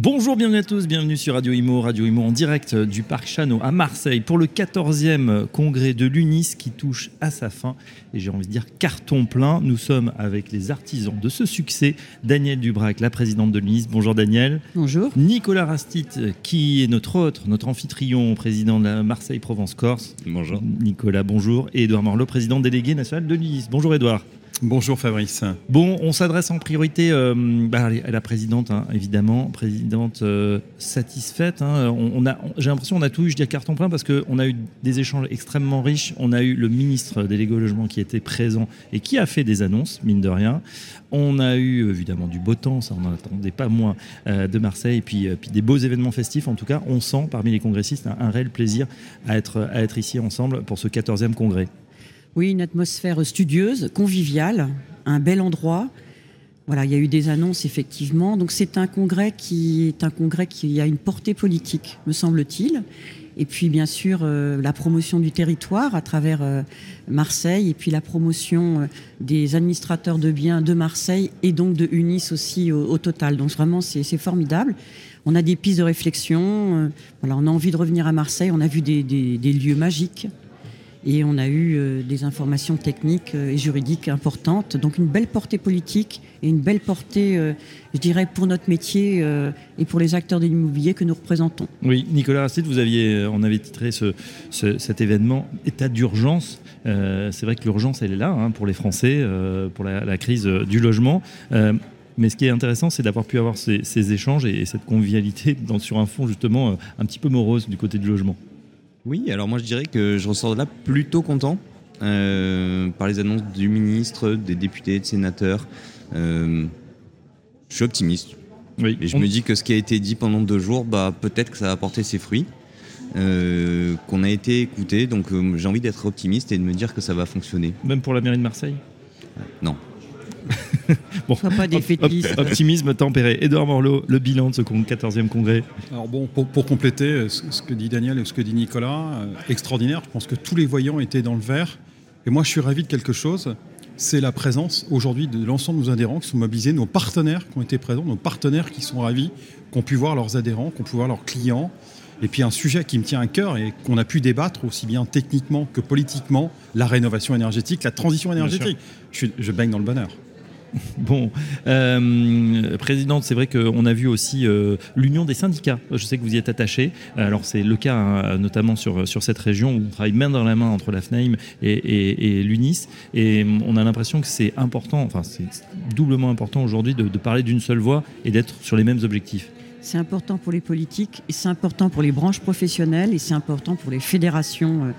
Bonjour, bienvenue à tous, bienvenue sur Radio Imo, Radio Imo en direct du Parc Chano à Marseille pour le 14e congrès de l'UNIS qui touche à sa fin et j'ai envie de dire carton plein. Nous sommes avec les artisans de ce succès, Daniel Dubrac, la présidente de l'UNIS. Bonjour Daniel. Bonjour. Nicolas Rastit qui est notre autre, notre amphitryon, président de la Marseille-Provence-Corse. Bonjour. Nicolas, bonjour. Et Edouard Morlot, président délégué national de l'UNIS. Bonjour Edouard. Bonjour Fabrice. Bon, on s'adresse en priorité euh, bah, à la présidente, hein, évidemment, présidente euh, satisfaite. Hein. On, a, j'ai l'impression qu'on a tout eu, je dis carton plein, parce qu'on a eu des échanges extrêmement riches. On a eu le ministre délégué au logement qui était présent et qui a fait des annonces, mine de rien. On a eu évidemment du beau temps, ça on n'en attendait pas moins euh, de Marseille, et puis, des beaux événements festifs. En tout cas, on sent parmi les congressistes un, un réel plaisir à être, à être ici ensemble pour ce 14e congrès. Oui, une atmosphère studieuse, conviviale, un bel endroit. Voilà, il y a eu des annonces effectivement. Donc c'est un congrès qui est un congrès qui a une portée politique, me semble-t-il. Et puis bien sûr euh, la promotion du territoire à travers euh, Marseille et puis la promotion euh, des administrateurs de biens de Marseille et donc de Unis aussi au, total. Donc vraiment c'est formidable. On a des pistes de réflexion. voilà, on a envie de revenir à Marseille. On a vu des lieux magiques et on a eu euh, des informations techniques euh, et juridiques importantes. Donc une belle portée politique et une belle portée, euh, je dirais, pour notre métier et pour les acteurs de l'immobilier que nous représentons. Oui, Nicolas Rastit, vous aviez, on avait titré ce, cet événement état d'urgence. c'est vrai que l'urgence, elle est là hein, pour les Français, pour la, crise du logement. Mais ce qui est intéressant, c'est d'avoir pu avoir ces, échanges et, cette convivialité sur un fond justement un petit peu morose du côté du logement. Oui, alors moi je dirais que je ressors de là plutôt content euh, par les annonces du ministre, des députés, des sénateurs. Euh, je suis optimiste. Oui, et je me dis que ce qui a été dit pendant deux jours, bah, peut-être que ça va apporter ses fruits. Euh, qu'on a été écouté, donc j'ai envie d'être optimiste et de me dire que ça va fonctionner. Même pour la mairie de Marseille? Non. Bon, pas des optimisme tempéré. Edouard Morlot, le bilan de ce 14e congrès. Alors bon, pour, compléter euh, ce, que dit Daniel et ce que dit Nicolas, euh, extraordinaire. Je pense que tous les voyants étaient dans le vert. Et moi, je suis ravi de quelque chose. C'est la présence aujourd'hui de l'ensemble de nos adhérents qui sont mobilisés, nos partenaires qui ont été présents, nos partenaires qui sont ravis, qui ont pu voir leurs adhérents, qui ont pu voir leurs clients. Et puis un sujet qui me tient à cœur et qu'on a pu débattre aussi bien techniquement que politiquement, la rénovation énergétique, la transition énergétique. Je, je baigne dans le bonheur. Bon, euh, présidente, c'est vrai qu'on a vu aussi euh, l'union des syndicats. Je sais que vous y êtes attaché. Alors c'est le cas hein, notamment sur, sur cette région où on travaille main dans la main entre la FNAIM et, l'UNIS. Et on a l'impression que c'est important, enfin c'est doublement important aujourd'hui de parler d'une seule voix et d'être sur les mêmes objectifs. C'est important pour les politiques, et c'est important pour les branches professionnelles, et c'est important pour les fédérations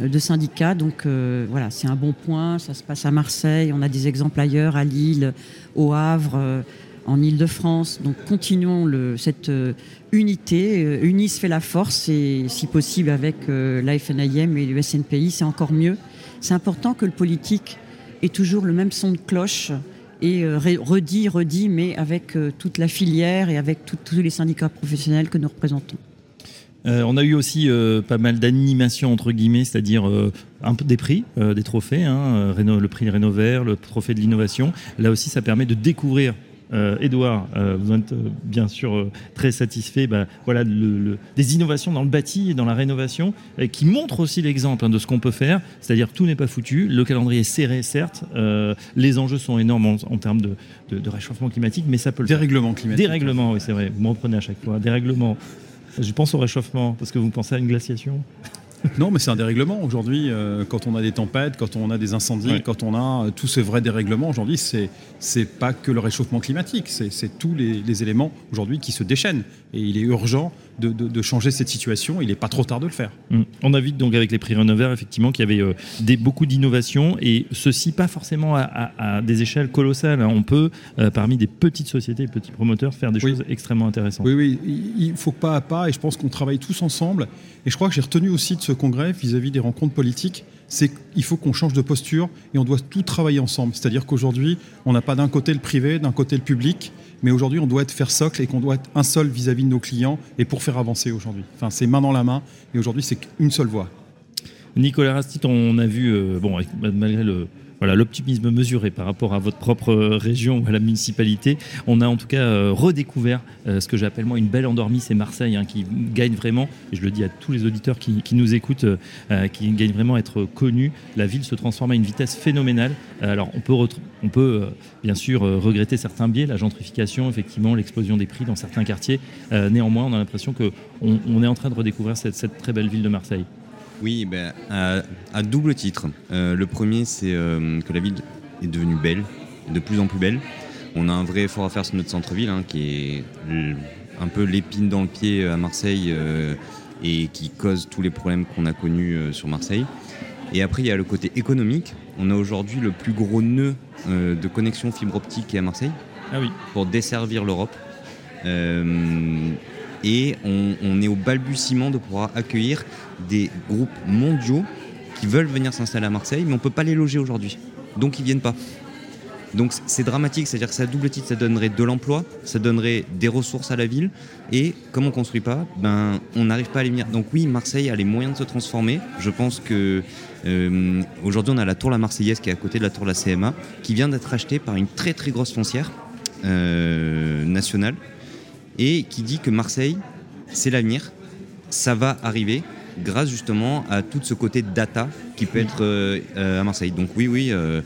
euh, de syndicats. Donc euh, voilà, c'est un bon point. Ça se passe à Marseille, on a des exemples ailleurs, à Lille, au Havre, euh, en Ile-de-France. Donc continuons cette unité. Unis fait la force, et si possible avec la FNIM et le SNPI, c'est encore mieux. C'est important que le politique ait toujours le même son de cloche et euh, redit, redit, mais avec euh, toute la filière et avec tous les syndicats professionnels que nous représentons. Euh, on a eu aussi pas mal d'animations entre guillemets, c'est-à-dire des prix, des trophées, hein, le prix Rénovert, le trophée de l'innovation. Là aussi, ça permet de découvrir Edouard, euh, euh, vous êtes euh, bien sûr très satisfait bah, voilà, des innovations dans le bâti et dans la rénovation, qui montrent aussi l'exemple hein, de ce qu'on peut faire, c'est-à-dire tout n'est pas foutu, le calendrier est serré certes, les enjeux sont énormes en, termes de, réchauffement climatique, mais ça peut le Dérèglement climatique. Dérèglement, oui c'est vrai, vous m'en prenez à chaque fois, dérèglement. Je pense au réchauffement, parce que vous pensez à une glaciation non, mais c'est un dérèglement. Aujourd'hui, euh, quand on a des tempêtes, quand on a des incendies, quand on a euh, tous ces vrais dérèglements, aujourd'hui, c'est c'est pas que le réchauffement climatique, c'est tous les, éléments aujourd'hui qui se déchaînent. Et il est urgent de, changer cette situation. Il n'est pas trop tard de le faire. Mmh. On a vu donc avec les prix Renover, effectivement, qu'il y avait euh, des, beaucoup d'innovations et ceci pas forcément à, des échelles colossales. Hein. On peut, parmi des petites sociétés, petits promoteurs, faire des choses extrêmement intéressantes. Oui, oui, il faut pas à pas et je pense qu'on travaille tous ensemble. Et je crois que j'ai retenu aussi de ce congrès vis-à-vis des rencontres politiques, c'est qu'il faut qu'on change de posture et on doit tout travailler ensemble. C'est-à-dire qu'aujourd'hui, on n'a pas d'un côté le privé, d'un côté le public, mais aujourd'hui, on doit être faire socle et qu'on doit être un seul vis-à-vis de nos clients et pour faire avancer aujourd'hui. Enfin, c'est main dans la main et aujourd'hui, c'est une seule voie. Nicolas Rastit, on a vu, euh, bon, malgré le, voilà, l'optimisme mesuré par rapport à votre propre euh, région ou à la municipalité. On a en tout cas euh, redécouvert euh, ce que j'appelle moi une belle endormie, c'est Marseille, hein, qui gagne vraiment, et je le dis à tous les auditeurs qui, nous écoutent, qui gagne vraiment à être connu. La ville se transforme à une vitesse phénoménale. alors on peut, on peut bien sûr regretter certains biais, la gentrification, effectivement, l'explosion des prix dans certains quartiers. néanmoins, on a l'impression qu'on on est en train de redécouvrir cette très belle ville de Marseille. Oui, ben, à, double titre. Euh, le premier, c'est euh, que la ville est devenue belle, de plus en plus belle. On a un vrai effort à faire sur notre centre-ville, hein, qui est un peu l'épine dans le pied à Marseille euh, et qui cause tous les problèmes qu'on a connus sur Marseille. Et après, il y a le côté économique. On a aujourd'hui le plus gros nœud de connexion fibre optique à Marseille ah oui. pour desservir l'Europe et on, est au balbutiement de pouvoir accueillir des groupes mondiaux qui veulent venir s'installer à Marseille, mais on ne peut pas les loger aujourd'hui. Donc ils viennent pas. Donc c'est dramatique, c'est-à-dire que ça double titre, ça donnerait de l'emploi, ça donnerait des ressources à la ville, et comme on construit pas, ben on n'arrive pas à les venir. Donc oui, Marseille a les moyens de se transformer. Je pense que euh, aujourd'hui on a la tour La Marseillaise qui est à côté de la tour La CMA, qui vient d'être achetée par une très très grosse foncière euh, nationale et qui dit que Marseille, c'est l'avenir, ça va arriver grâce justement à tout ce côté data qui peut être euh, euh, à Marseille. Donc oui, oui. Euh,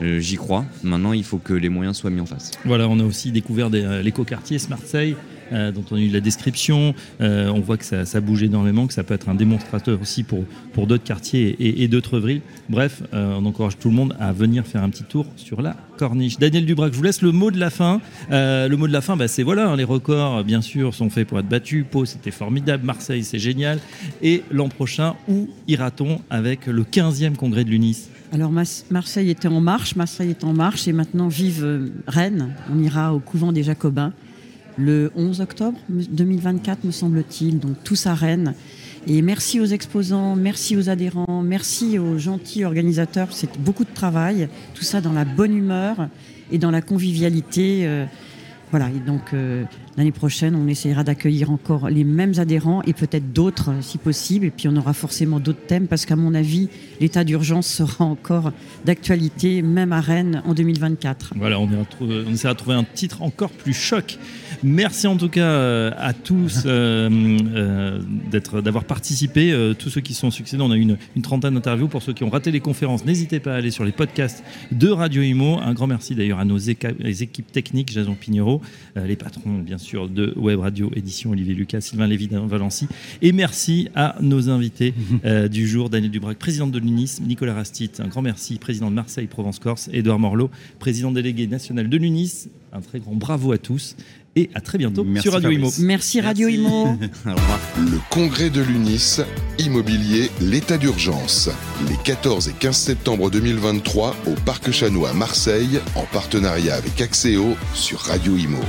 j'y crois. Maintenant, il faut que les moyens soient mis en face. Voilà, on a aussi découvert l'éco-quartier Marseille. Euh, dont on a eu la description. Euh, on voit que ça, bouge énormément, que ça peut être un démonstrateur aussi pour, d'autres quartiers et, d'autres villes. Bref, euh, on encourage tout le monde à venir faire un petit tour sur la corniche. Daniel Dubrac, je vous laisse le mot de la fin. le mot de la fin, bah, c'est voilà, hein, les records, bien sûr, sont faits pour être battus. Pau, c'était formidable. Marseille, c'est génial. Et l'an prochain, où ira-t-on avec le 15e congrès de l'UNIS? Alors Marseille était en marche, Marseille est en marche et maintenant vive Rennes. On ira au couvent des Jacobins le 11 octobre 2024, me semble-t-il. Donc tous à Rennes. Et merci aux exposants, merci aux adhérents, merci aux gentils organisateurs. C'est beaucoup de travail. Tout ça dans la bonne humeur et dans la convivialité. Euh, voilà, et donc euh, l'année prochaine, on essaiera d'accueillir encore les mêmes adhérents et peut-être d'autres euh, si possible. Et puis on aura forcément d'autres thèmes parce qu'à mon avis, l'état d'urgence sera encore d'actualité, même à Rennes en 2024. Voilà, on, essaiera de trouver un titre encore plus choc. Merci en tout cas euh, à tous d'être, d'avoir participé, tous ceux qui sont succédés. On a eu une, une trentaine d'interviews. Pour ceux qui ont raté les conférences, n'hésitez pas à aller sur les podcasts de Radio Imo. Un grand merci d'ailleurs à nos équipes techniques, Jason Pignero euh, les patrons bien sûr de Web Radio Édition, Olivier Lucas, Sylvain Lévy Valency. Et merci à nos invités euh, du jour, Daniel Dubrac, président de l'UNIS, Nicolas Rastit, un grand merci, président de Marseille Provence-Corse, Édouard Morlot, président délégué national de l'UNIS. Un très grand bravo à tous et à très bientôt sur Radio Imo. Merci Radio Imo. Le congrès de l'UNIS, immobilier, l'état d'urgence. Les 14 et 15 septembre 2023 au Parc Chanois à Marseille, en partenariat avec Axéo sur Radio Imo.